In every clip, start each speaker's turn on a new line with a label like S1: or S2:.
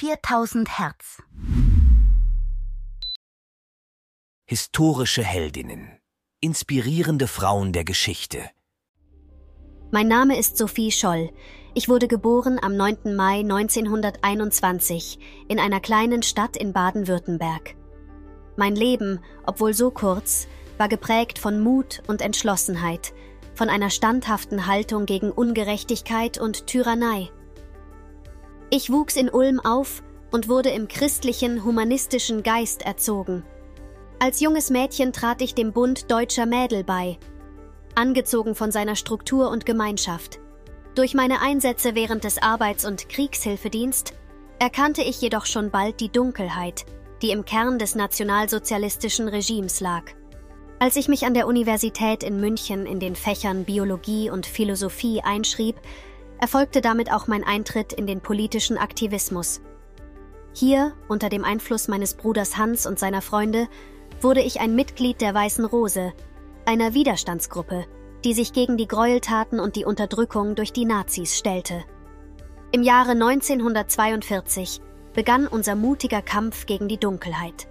S1: 4000 Hertz.
S2: Historische Heldinnen. Inspirierende Frauen der Geschichte.
S3: Mein Name ist Sophie Scholl. Ich wurde geboren am 9. Mai 1921 in einer kleinen Stadt in Baden-Württemberg. Mein Leben, obwohl so kurz, war geprägt von Mut und Entschlossenheit, von einer standhaften Haltung gegen Ungerechtigkeit und Tyrannei. Ich wuchs in Ulm auf und wurde im christlichen, humanistischen Geist erzogen. Als junges Mädchen trat ich dem Bund deutscher Mädel bei, angezogen von seiner Struktur und Gemeinschaft. Durch meine Einsätze während des Arbeits- und Kriegshilfedienst erkannte ich jedoch schon bald die Dunkelheit, die im Kern des nationalsozialistischen Regimes lag. Als ich mich an der Universität in München in den Fächern Biologie und Philosophie einschrieb, erfolgte damit auch mein Eintritt in den politischen Aktivismus. Hier, unter dem Einfluss meines Bruders Hans und seiner Freunde, wurde ich ein Mitglied der Weißen Rose, einer Widerstandsgruppe, die sich gegen die Gräueltaten und die Unterdrückung durch die Nazis stellte. Im Jahre 1942 begann unser mutiger Kampf gegen die Dunkelheit.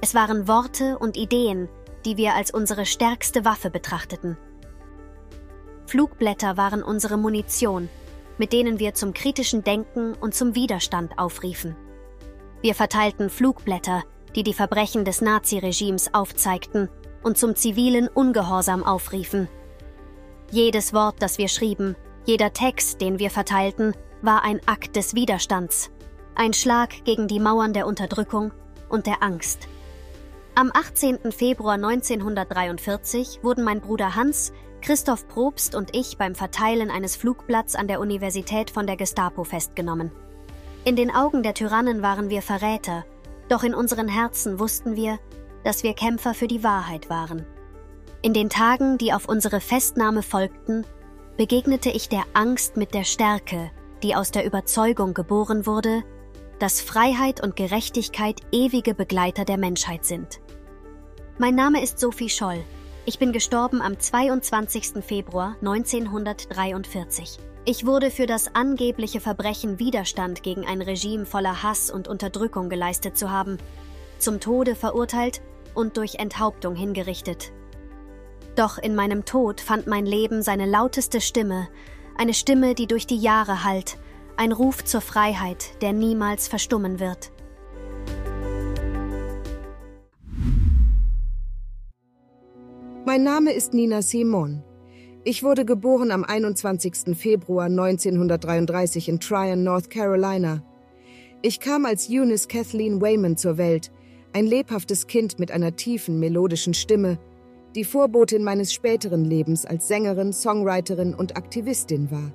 S3: Es waren Worte und Ideen, die wir als unsere stärkste Waffe betrachteten. Flugblätter waren unsere Munition, mit denen wir zum kritischen Denken und zum Widerstand aufriefen. Wir verteilten Flugblätter, die die Verbrechen des Naziregimes aufzeigten und zum zivilen Ungehorsam aufriefen. Jedes Wort, das wir schrieben, jeder Text, den wir verteilten, war ein Akt des Widerstands, ein Schlag gegen die Mauern der Unterdrückung und der Angst. Am 18. Februar 1943 wurden mein Bruder Hans, Christoph Probst und ich beim Verteilen eines Flugblatts an der Universität von der Gestapo festgenommen. In den Augen der Tyrannen waren wir Verräter, doch in unseren Herzen wussten wir, dass wir Kämpfer für die Wahrheit waren. In den Tagen, die auf unsere Festnahme folgten, begegnete ich der Angst mit der Stärke, die aus der Überzeugung geboren wurde, dass Freiheit und Gerechtigkeit ewige Begleiter der Menschheit sind. Mein Name ist Sophie Scholl. Ich bin gestorben am 22. Februar 1943. Ich wurde für das angebliche Verbrechen Widerstand gegen ein Regime voller Hass und Unterdrückung geleistet zu haben, zum Tode verurteilt und durch Enthauptung hingerichtet. Doch in meinem Tod fand mein Leben seine lauteste Stimme, eine Stimme, die durch die Jahre hallt ein Ruf zur Freiheit, der niemals verstummen wird.
S4: Mein Name ist Nina Simon. Ich wurde geboren am 21. Februar 1933 in Tryon, North Carolina. Ich kam als Eunice Kathleen Wayman zur Welt, ein lebhaftes Kind mit einer tiefen, melodischen Stimme, die Vorbotin meines späteren Lebens als Sängerin, Songwriterin und Aktivistin war.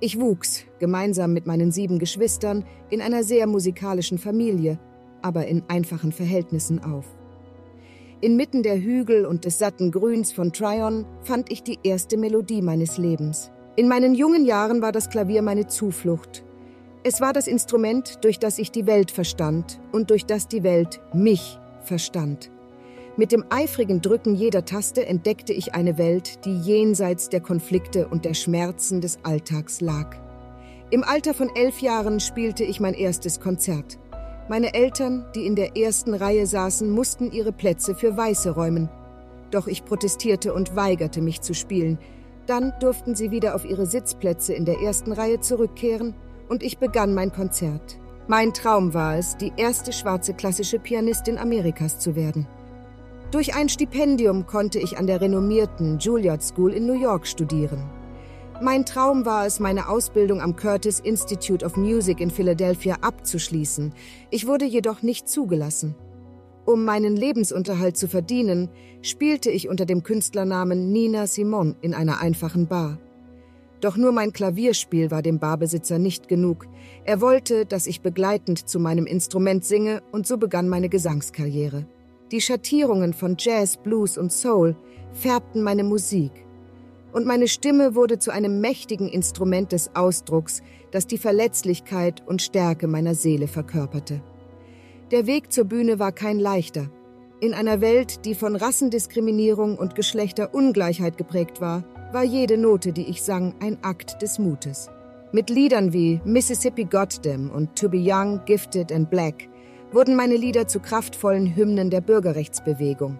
S4: Ich wuchs, gemeinsam mit meinen sieben Geschwistern, in einer sehr musikalischen Familie, aber in einfachen Verhältnissen auf. Inmitten der Hügel und des satten Grüns von Tryon fand ich die erste Melodie meines Lebens. In meinen jungen Jahren war das Klavier meine Zuflucht. Es war das Instrument, durch das ich die Welt verstand und durch das die Welt mich verstand. Mit dem eifrigen Drücken jeder Taste entdeckte ich eine Welt, die jenseits der Konflikte und der Schmerzen des Alltags lag. Im Alter von elf Jahren spielte ich mein erstes Konzert. Meine Eltern, die in der ersten Reihe saßen, mussten ihre Plätze für Weiße räumen. Doch ich protestierte und weigerte mich zu spielen. Dann durften sie wieder auf ihre Sitzplätze in der ersten Reihe zurückkehren und ich begann mein Konzert. Mein Traum war es, die erste schwarze klassische Pianistin Amerikas zu werden. Durch ein Stipendium konnte ich an der renommierten Juilliard School in New York studieren. Mein Traum war es, meine Ausbildung am Curtis Institute of Music in Philadelphia abzuschließen. Ich wurde jedoch nicht zugelassen. Um meinen Lebensunterhalt zu verdienen, spielte ich unter dem Künstlernamen Nina Simon in einer einfachen Bar. Doch nur mein Klavierspiel war dem Barbesitzer nicht genug. Er wollte, dass ich begleitend zu meinem Instrument singe, und so begann meine Gesangskarriere. Die Schattierungen von Jazz, Blues und Soul färbten meine Musik. Und meine Stimme wurde zu einem mächtigen Instrument des Ausdrucks, das die Verletzlichkeit und Stärke meiner Seele verkörperte. Der Weg zur Bühne war kein leichter. In einer Welt, die von Rassendiskriminierung und Geschlechterungleichheit geprägt war, war jede Note, die ich sang, ein Akt des Mutes. Mit Liedern wie Mississippi Goddam und To Be Young, Gifted and Black wurden meine Lieder zu kraftvollen Hymnen der Bürgerrechtsbewegung.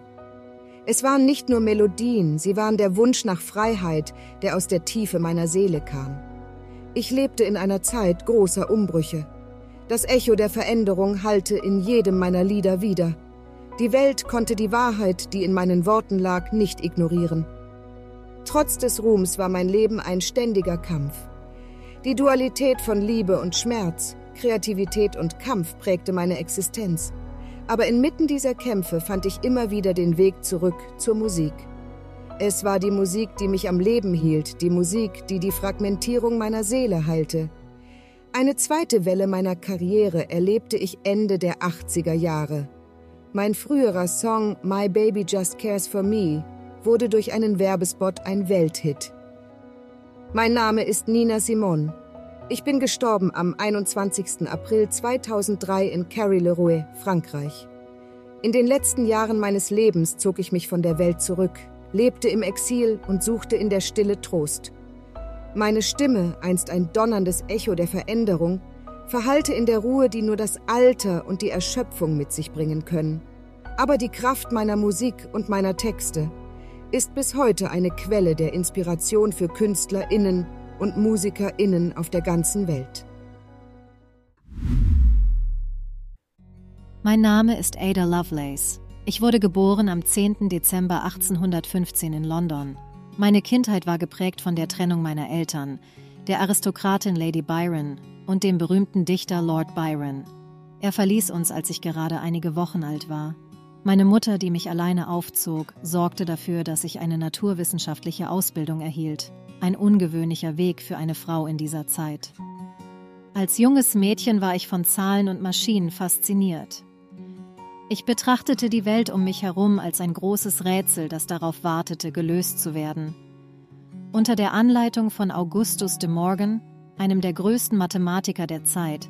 S4: Es waren nicht nur Melodien, sie waren der Wunsch nach Freiheit, der aus der Tiefe meiner Seele kam. Ich lebte in einer Zeit großer Umbrüche. Das Echo der Veränderung hallte in jedem meiner Lieder wieder. Die Welt konnte die Wahrheit, die in meinen Worten lag, nicht ignorieren. Trotz des Ruhms war mein Leben ein ständiger Kampf. Die Dualität von Liebe und Schmerz, Kreativität und Kampf prägte meine Existenz. Aber inmitten dieser Kämpfe fand ich immer wieder den Weg zurück zur Musik. Es war die Musik, die mich am Leben hielt, die Musik, die die Fragmentierung meiner Seele heilte. Eine zweite Welle meiner Karriere erlebte ich Ende der 80er Jahre. Mein früherer Song My Baby Just Cares for Me wurde durch einen Werbespot ein Welthit. Mein Name ist Nina Simon. Ich bin gestorben am 21. April 2003 in Carry-le-Rouet, Frankreich. In den letzten Jahren meines Lebens zog ich mich von der Welt zurück, lebte im Exil und suchte in der Stille Trost. Meine Stimme, einst ein donnerndes Echo der Veränderung, verhallte in der Ruhe, die nur das Alter und die Erschöpfung mit sich bringen können. Aber die Kraft meiner Musik und meiner Texte, ist bis heute eine Quelle der Inspiration für KünstlerInnen und MusikerInnen auf der ganzen Welt.
S1: Mein Name ist Ada Lovelace. Ich wurde geboren am 10. Dezember 1815 in London. Meine Kindheit war geprägt von der Trennung meiner Eltern, der Aristokratin Lady Byron und dem berühmten Dichter Lord Byron. Er verließ uns, als ich gerade einige Wochen alt war. Meine Mutter, die mich alleine aufzog, sorgte dafür, dass ich eine naturwissenschaftliche Ausbildung erhielt. Ein ungewöhnlicher Weg für eine Frau in dieser Zeit. Als junges Mädchen war ich von Zahlen und Maschinen fasziniert. Ich betrachtete die Welt um mich herum als ein großes Rätsel, das darauf wartete, gelöst zu werden. Unter der Anleitung von Augustus de Morgan, einem der größten Mathematiker der Zeit,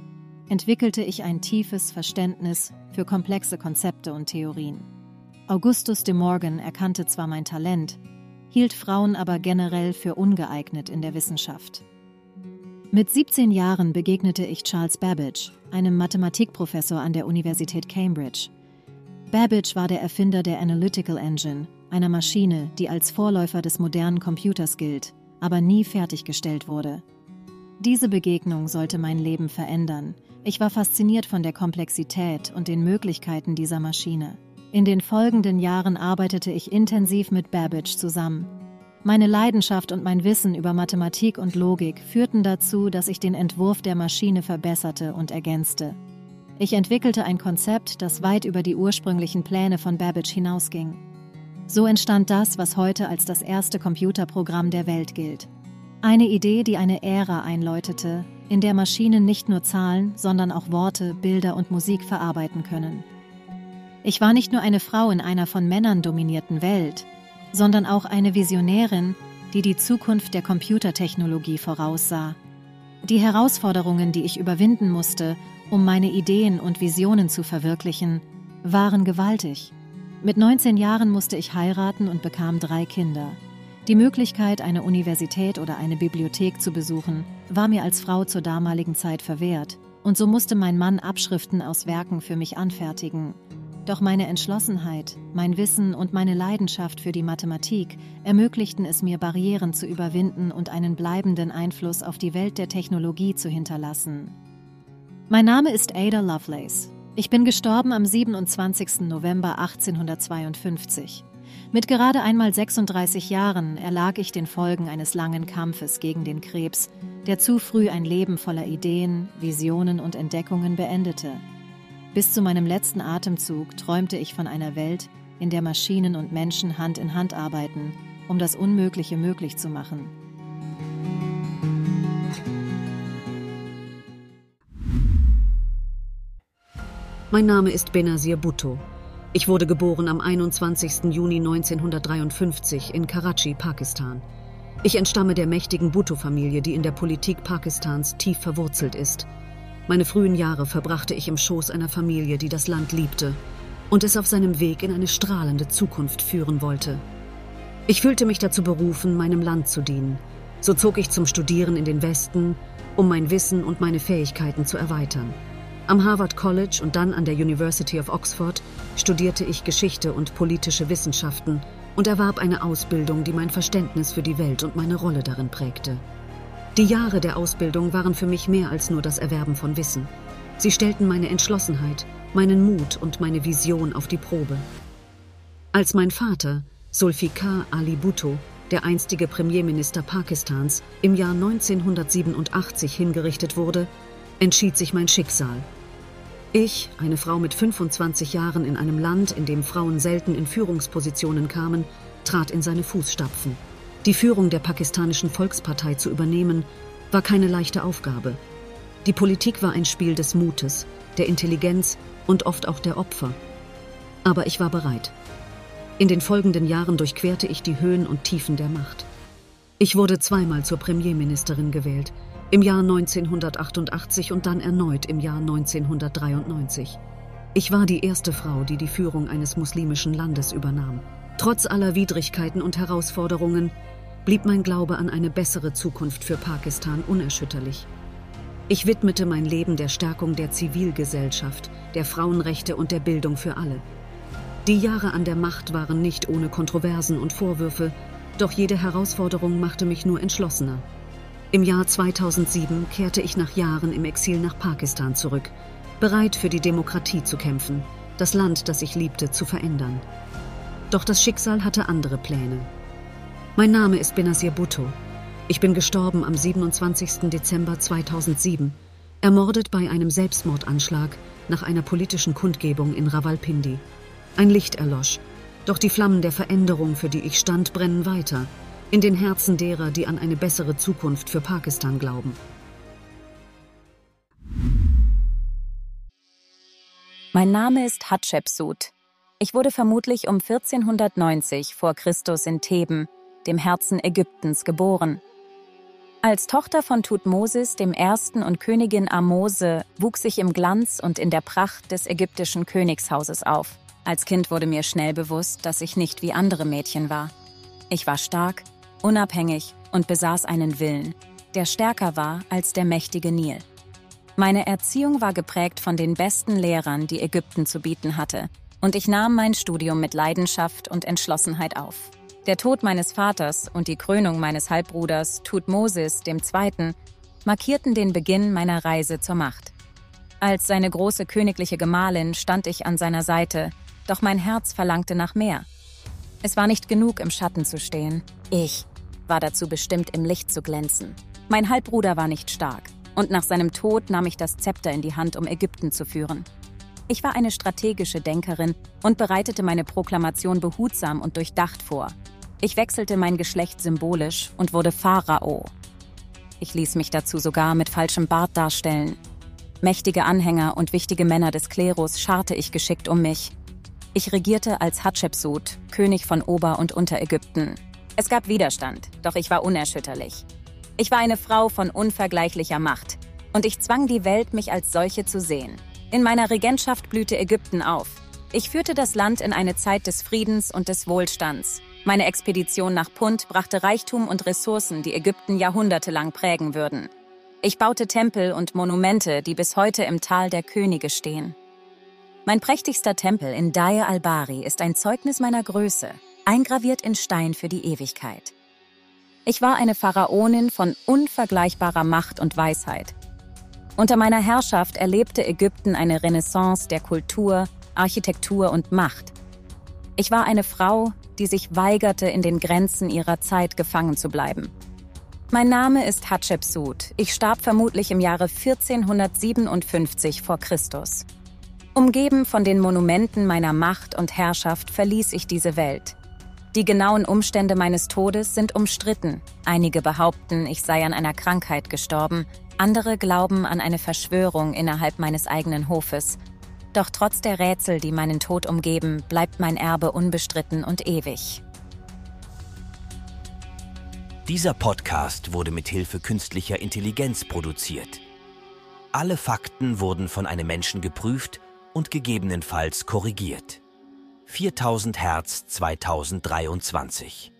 S1: entwickelte ich ein tiefes Verständnis für komplexe Konzepte und Theorien. Augustus de Morgan erkannte zwar mein Talent, hielt Frauen aber generell für ungeeignet in der Wissenschaft. Mit 17 Jahren begegnete ich Charles Babbage, einem Mathematikprofessor an der Universität Cambridge. Babbage war der Erfinder der Analytical Engine, einer Maschine, die als Vorläufer des modernen Computers gilt, aber nie fertiggestellt wurde. Diese Begegnung sollte mein Leben verändern, ich war fasziniert von der Komplexität und den Möglichkeiten dieser Maschine. In den folgenden Jahren arbeitete ich intensiv mit Babbage zusammen. Meine Leidenschaft und mein Wissen über Mathematik und Logik führten dazu, dass ich den Entwurf der Maschine verbesserte und ergänzte. Ich entwickelte ein Konzept, das weit über die ursprünglichen Pläne von Babbage hinausging. So entstand das, was heute als das erste Computerprogramm der Welt gilt. Eine Idee, die eine Ära einläutete, in der Maschinen nicht nur Zahlen, sondern auch Worte, Bilder und Musik verarbeiten können. Ich war nicht nur eine Frau in einer von Männern dominierten Welt, sondern auch eine Visionärin, die die Zukunft der Computertechnologie voraussah. Die Herausforderungen, die ich überwinden musste, um meine Ideen und Visionen zu verwirklichen, waren gewaltig. Mit 19 Jahren musste ich heiraten und bekam drei Kinder. Die Möglichkeit, eine Universität oder eine Bibliothek zu besuchen, war mir als Frau zur damaligen Zeit verwehrt, und so musste mein Mann Abschriften aus Werken für mich anfertigen. Doch meine Entschlossenheit, mein Wissen und meine Leidenschaft für die Mathematik ermöglichten es mir, Barrieren zu überwinden und einen bleibenden Einfluss auf die Welt der Technologie zu hinterlassen. Mein Name ist Ada Lovelace. Ich bin gestorben am 27. November 1852. Mit gerade einmal 36 Jahren erlag ich den Folgen eines langen Kampfes gegen den Krebs, der zu früh ein Leben voller Ideen, Visionen und Entdeckungen beendete. Bis zu meinem letzten Atemzug träumte ich von einer Welt, in der Maschinen und Menschen Hand in Hand arbeiten, um das Unmögliche möglich zu machen.
S5: Mein Name ist Benazir Bhutto. Ich wurde geboren am 21. Juni 1953 in Karachi, Pakistan. Ich entstamme der mächtigen Bhutto-Familie, die in der Politik Pakistans tief verwurzelt ist. Meine frühen Jahre verbrachte ich im Schoß einer Familie, die das Land liebte und es auf seinem Weg in eine strahlende Zukunft führen wollte. Ich fühlte mich dazu berufen, meinem Land zu dienen. So zog ich zum Studieren in den Westen um mein Wissen und meine Fähigkeiten zu erweitern. Am Harvard College und dann an der University of Oxford studierte ich Geschichte und politische Wissenschaften und erwarb eine Ausbildung, die mein Verständnis für die Welt und meine Rolle darin prägte. Die Jahre der Ausbildung waren für mich mehr als nur das Erwerben von Wissen. Sie stellten meine Entschlossenheit, meinen Mut und meine Vision auf die Probe. Als mein Vater, Sulfikar Ali Bhutto, der einstige Premierminister Pakistans, im Jahr 1987 hingerichtet wurde, entschied sich mein Schicksal. Ich, eine Frau mit 25 Jahren in einem Land, in dem Frauen selten in Führungspositionen kamen, trat in seine Fußstapfen. Die Führung der pakistanischen Volkspartei zu übernehmen, war keine leichte Aufgabe. Die Politik war ein Spiel des Mutes, der Intelligenz und oft auch der Opfer. Aber ich war bereit. In den folgenden Jahren durchquerte ich die Höhen und Tiefen der Macht. Ich wurde zweimal zur Premierministerin gewählt, im Jahr 1988 und dann erneut im Jahr 1993. Ich war die erste Frau, die die Führung eines muslimischen Landes übernahm. Trotz aller Widrigkeiten und Herausforderungen blieb mein Glaube an eine bessere Zukunft für Pakistan unerschütterlich. Ich widmete mein Leben der Stärkung der Zivilgesellschaft, der Frauenrechte und der Bildung für alle. Die Jahre an der Macht waren nicht ohne Kontroversen und Vorwürfe, doch jede Herausforderung machte mich nur entschlossener. Im Jahr 2007 kehrte ich nach Jahren im Exil nach Pakistan zurück, bereit für die Demokratie zu kämpfen, das Land, das ich liebte, zu verändern. Doch das Schicksal hatte andere Pläne. Mein Name ist Benazir Bhutto. Ich bin gestorben am 27. Dezember 2007, ermordet bei einem Selbstmordanschlag nach einer politischen Kundgebung in Rawalpindi. Ein Licht erlosch, doch die Flammen der Veränderung, für die ich stand, brennen weiter, in den Herzen derer, die an eine bessere Zukunft für Pakistan glauben.
S6: Mein Name ist Hatschepsut. Ich wurde vermutlich um 1490 vor Christus in Theben, dem Herzen Ägyptens, geboren. Als Tochter von Thutmosis I. und Königin Amose wuchs ich im Glanz und in der Pracht des ägyptischen Königshauses auf. Als Kind wurde mir schnell bewusst, dass ich nicht wie andere Mädchen war. Ich war stark, unabhängig und besaß einen Willen, der stärker war als der mächtige Nil. Meine Erziehung war geprägt von den besten Lehrern, die Ägypten zu bieten hatte, und ich nahm mein Studium mit Leidenschaft und Entschlossenheit auf. Der Tod meines Vaters und die Krönung meines Halbbruders Tutmosis II. markierten den Beginn meiner Reise zur Macht. Als seine große königliche Gemahlin stand ich an seiner Seite, doch mein Herz verlangte nach mehr. Es war nicht genug, im Schatten zu stehen. Ich war dazu bestimmt, im Licht zu glänzen. Mein Halbbruder war nicht stark, und nach seinem Tod nahm ich das Zepter in die Hand, um Ägypten zu führen. Ich war eine strategische Denkerin und bereitete meine Proklamation behutsam und durchdacht vor. Ich wechselte mein Geschlecht symbolisch und wurde Pharao. Ich ließ mich dazu sogar mit falschem Bart darstellen. Mächtige Anhänger und wichtige Männer des Klerus scharte ich geschickt um mich, ich regierte als Hatschepsut, König von Ober- und Unterägypten. Es gab Widerstand, doch ich war unerschütterlich. Ich war eine Frau von unvergleichlicher Macht und ich zwang die Welt, mich als solche zu sehen. In meiner Regentschaft blühte Ägypten auf. Ich führte das Land in eine Zeit des Friedens und des Wohlstands. Meine Expedition nach Punt brachte Reichtum und Ressourcen, die Ägypten jahrhundertelang prägen würden. Ich baute Tempel und Monumente, die bis heute im Tal der Könige stehen. Mein prächtigster Tempel in Daya al-Bari ist ein Zeugnis meiner Größe, eingraviert in Stein für die Ewigkeit. Ich war eine Pharaonin von unvergleichbarer Macht und Weisheit. Unter meiner Herrschaft erlebte Ägypten eine Renaissance der Kultur, Architektur und Macht. Ich war eine Frau, die sich weigerte, in den Grenzen ihrer Zeit gefangen zu bleiben. Mein Name ist Hatschepsut. Ich starb vermutlich im Jahre 1457 vor Christus. Umgeben von den Monumenten meiner Macht und Herrschaft verließ ich diese Welt. Die genauen Umstände meines Todes sind umstritten. Einige behaupten, ich sei an einer Krankheit gestorben, andere glauben an eine Verschwörung innerhalb meines eigenen Hofes. Doch trotz der Rätsel, die meinen Tod umgeben, bleibt mein Erbe unbestritten und ewig.
S2: Dieser Podcast wurde mit Hilfe künstlicher Intelligenz produziert. Alle Fakten wurden von einem Menschen geprüft und gegebenenfalls korrigiert. 4000 Hertz 2023